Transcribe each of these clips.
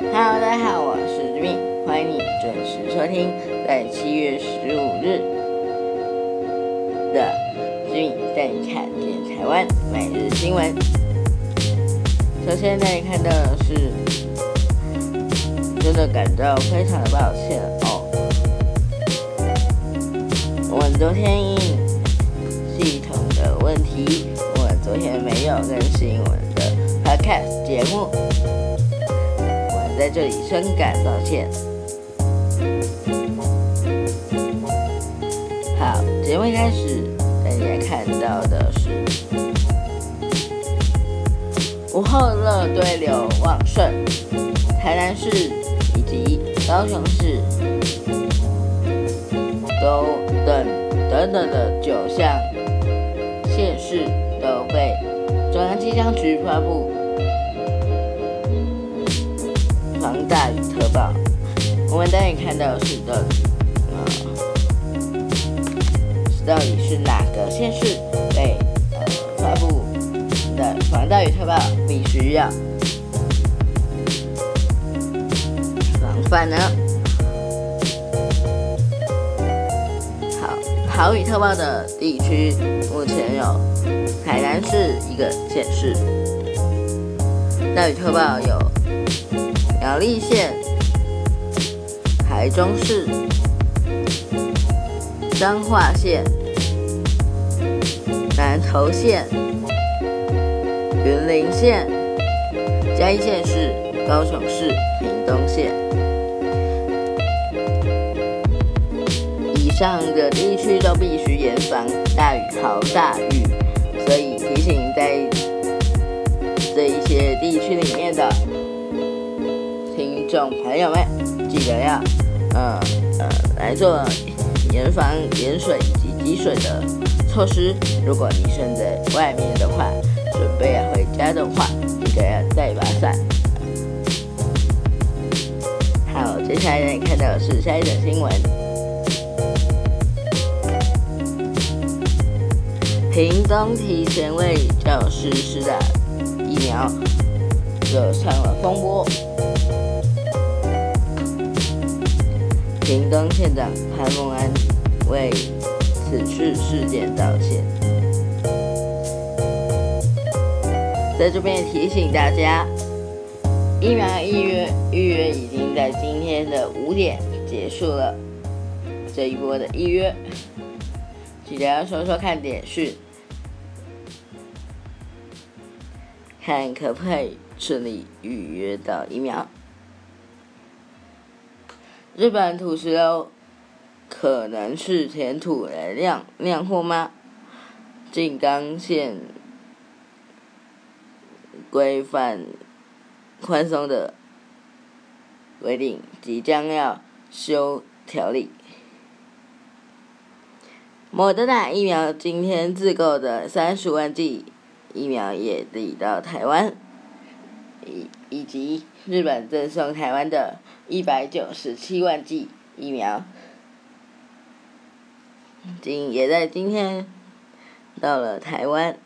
Hello，大家好，我是志明，欢迎你准时收听在七月十五日的志明带你看见台湾每日新闻。首先带你看到的是，真的感到非常的抱歉哦，我昨天因系统的问题，我昨天没有更新我的 Podcast 节目。在这里深感抱歉。好，节目一开始，大家看到的是午后热对流旺盛，台南市以及高雄市都等等等的九项县市都被中央气象局发布。我们当你看到是的，呃，到底是哪个县市被呃发布的防大雨特报，必须要防范呢？好，豪雨特报的地区目前有海南市一个县市，大雨特报有。苗栗县、台中市、彰化县、南投县、云林县、嘉义县市、高雄市、屏东县，以上的地区都必须严防大雨、豪大雨，所以提醒在这一些地区里面的。听众朋友们，记得要，呃呃，来做严防盐水以及积水的措施。如果你身在外面的话，准备要回家的话，记得要带把伞。好，接下来你看到的是下一则新闻：屏东提前为教师施打疫苗，惹上了风波。屏东县长潘孟安为此次事件道歉，在这边提醒大家，疫苗预约预约已经在今天的五点结束了，这一波的预约，记得要说说看点讯，看可不可以顺利预约到疫苗。日本土石流可能是填土来酿酿货吗？静冈县规范宽松的规定即将要修条例。莫德纳疫苗今天自购的三十万剂疫苗也抵到台湾，以以及日本赠送台湾的。一百九十七万剂疫苗，今也在今天到了台湾。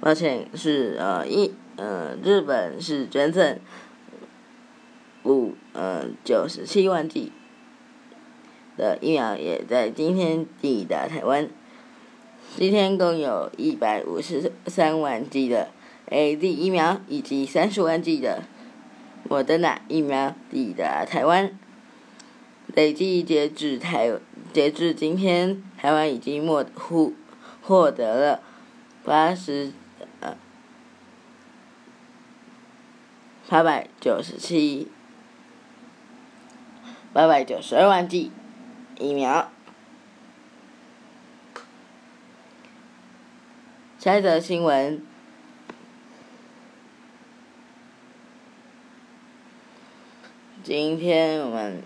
抱歉，是呃一呃日本是捐赠五呃九十七万剂的疫苗，也在今天抵达台湾。今天共有一百五十三万剂的。A D 疫苗以及三十万剂的莫德纳疫苗抵达台湾，累计截至台截至今天，台湾已经获获获得了八十呃八百九十七八百九十二万剂疫苗。下一则新闻。今天我们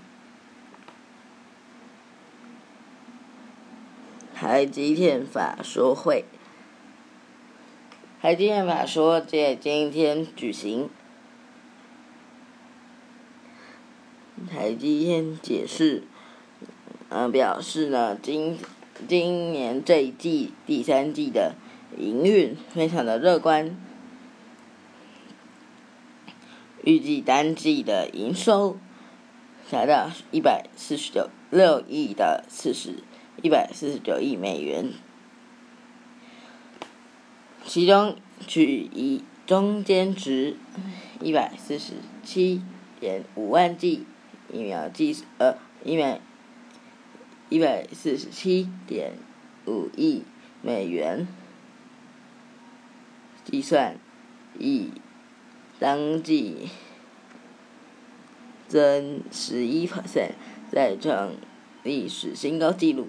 台积电法说会，台积电法说在今天举行。台积电解释，嗯，表示呢，今今年这一季第三季的营运非常的乐观，预计单季的营收达到一百四十九六亿的四十一百四十九亿美元，其中取以中间值一百四十七点五万剂疫苗计呃疫苗一百四十七点五亿美元计算，以当季。增十一 percent，再创历史新高纪录。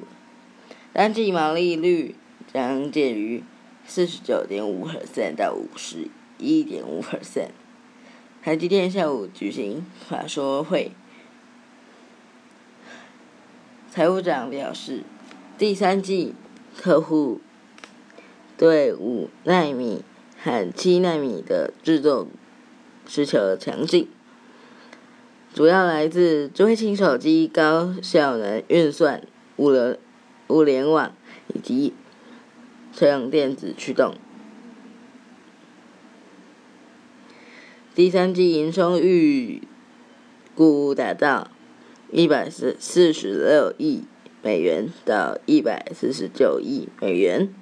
单季毛利率将介于四十九点五 percent 到五十一点五 percent。台积电下午举行法说会，财务长表示，第三季客户对五纳米和七纳米的制作需求强劲。主要来自智慧型手机、高效能运算、物流、物联网以及车用电子驱动。第三季营收预估达到一百四四十六亿美元到一百四十九亿美元，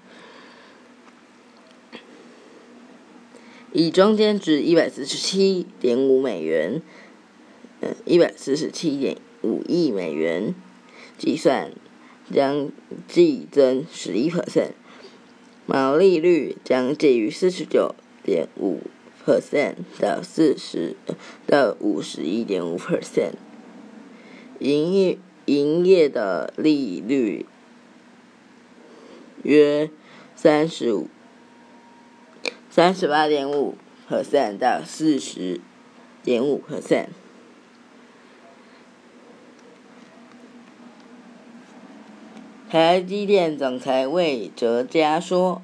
以中间值一百四十七点五美元。一百四十七点五亿美元计算，将季增十一 percent，毛利率将介于四十九点五 percent 到四十到五十一点五 percent，营业营业的利率约三十五三十八点五 percent 到四十点五 percent。台积电总裁魏哲嘉说：“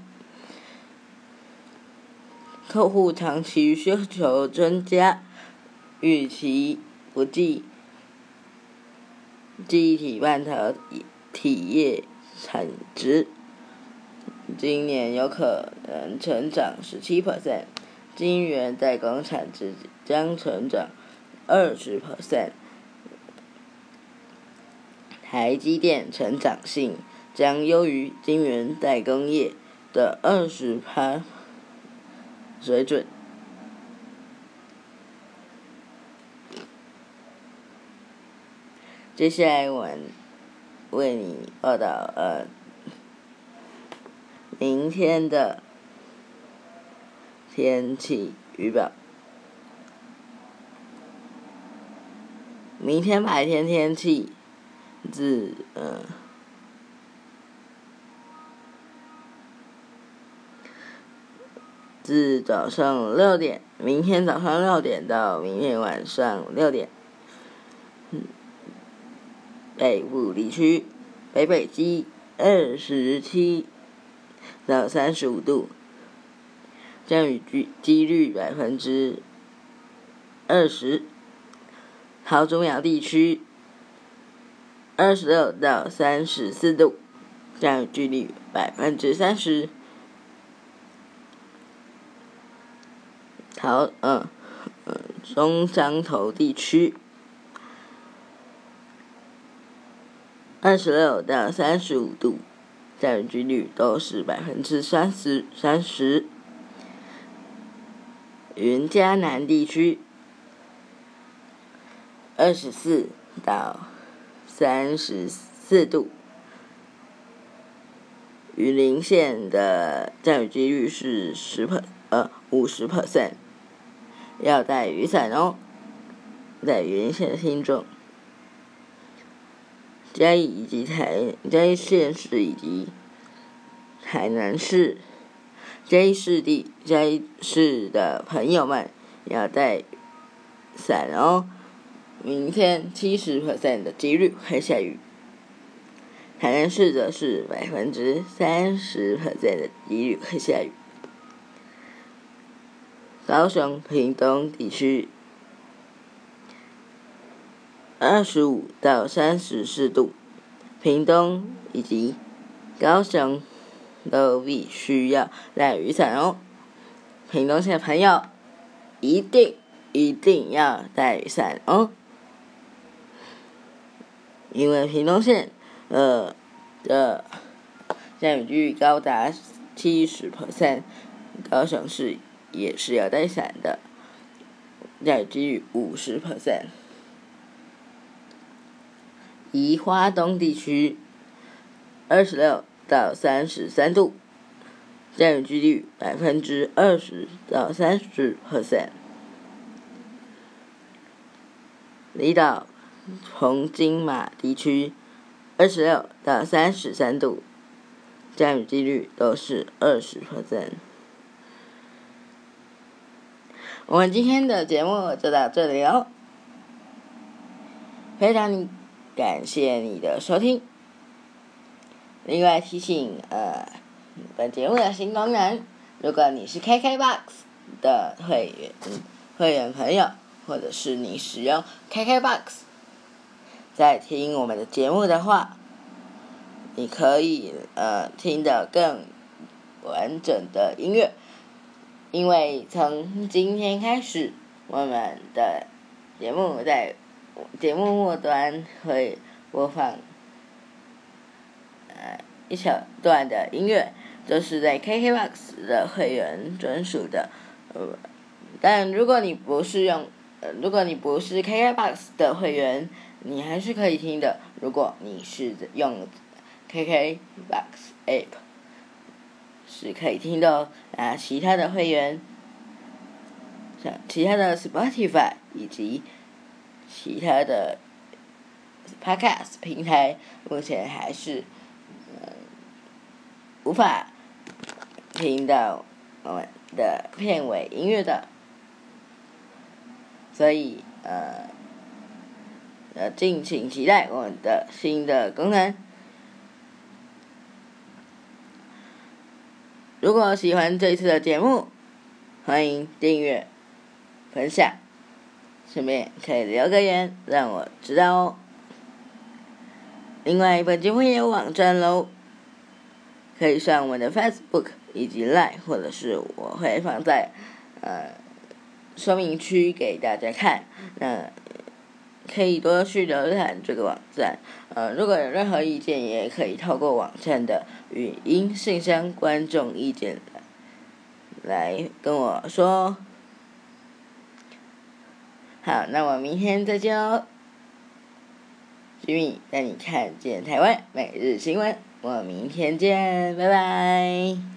客户长期需求增加，预期不计记忆体半导体业产值，今年有可能成长十七 percent，晶圆代工产值将成长二十 percent。”台积电成长性将优于晶圆代工业的二十趴水准。接下来我为你报道呃明天的天气预报。明天白天天气。自呃，自早上六点，明天早上六点到明天晚上六点，北部地区北北极二十七到三十五度，降雨几几率百分之二十，桃竹苗地区。二十六到三十四度，降雨几率百分之三十。桃嗯嗯中江头地区，二十六到三十五度，降雨几率都是百分之三十三十。云嘉南地区，二十四到。三十四度，雨林县的降雨几率是十 per 呃五十 percent，要带雨伞哦，在雨林县的听众，嘉义以及台嘉义县市以及海南市嘉义市地嘉义市的朋友们要带伞哦。明天七十 percent 的几率会下雨，台南市则是百分之三十 percent 的几率会下雨。高雄屏东地区二十五到三十四度，屏东以及高雄都必须要带雨伞哦。屏东县的朋友，一定一定要带雨伞哦，因为屏东县呃的降雨率高达七十 percent，高雄市也是要带伞的，下雨率五十 percent。宜花东地区，二十六到三十三度，降雨几率百分之二十到三十 percent。离岛，红金马地区，二十六到三十三度，降雨几率都是二十 percent。我们今天的节目就到这里哦，非常。感谢你的收听。另外提醒，呃，本节目的新功能，如果你是 KKBOX 的会员会员朋友，或者是你使用 KKBOX 在听我们的节目的话，你可以呃听得更完整的音乐，因为从今天开始，我们的节目在。节目末端会播放呃一小段的音乐，这是在 KKBOX 的会员专属的。呃，但如果你不是用，呃，如果你不是 KKBOX 的会员，你还是可以听的。如果你是用 KKBOX App，是可以听的。啊，其他的会员，像其他的 Spotify 以及。其他的 Podcast 平台目前还是无法听到我们的片尾音乐的，所以呃呃敬请期待我们的新的功能。如果喜欢这一次的节目，欢迎订阅、分享。顺便可以留个言，让我知道哦。另外，本节目也有网站喽，可以上我们的 Facebook 以及 Line，或者是我会放在呃说明区给大家看。那可以多去浏览这个网站。呃，如果有任何意见，也可以透过网站的语音信箱观众意见来跟我说。好，那我明天再见哦。Jimmy 带你看见台湾每日新闻，我明天见，拜拜。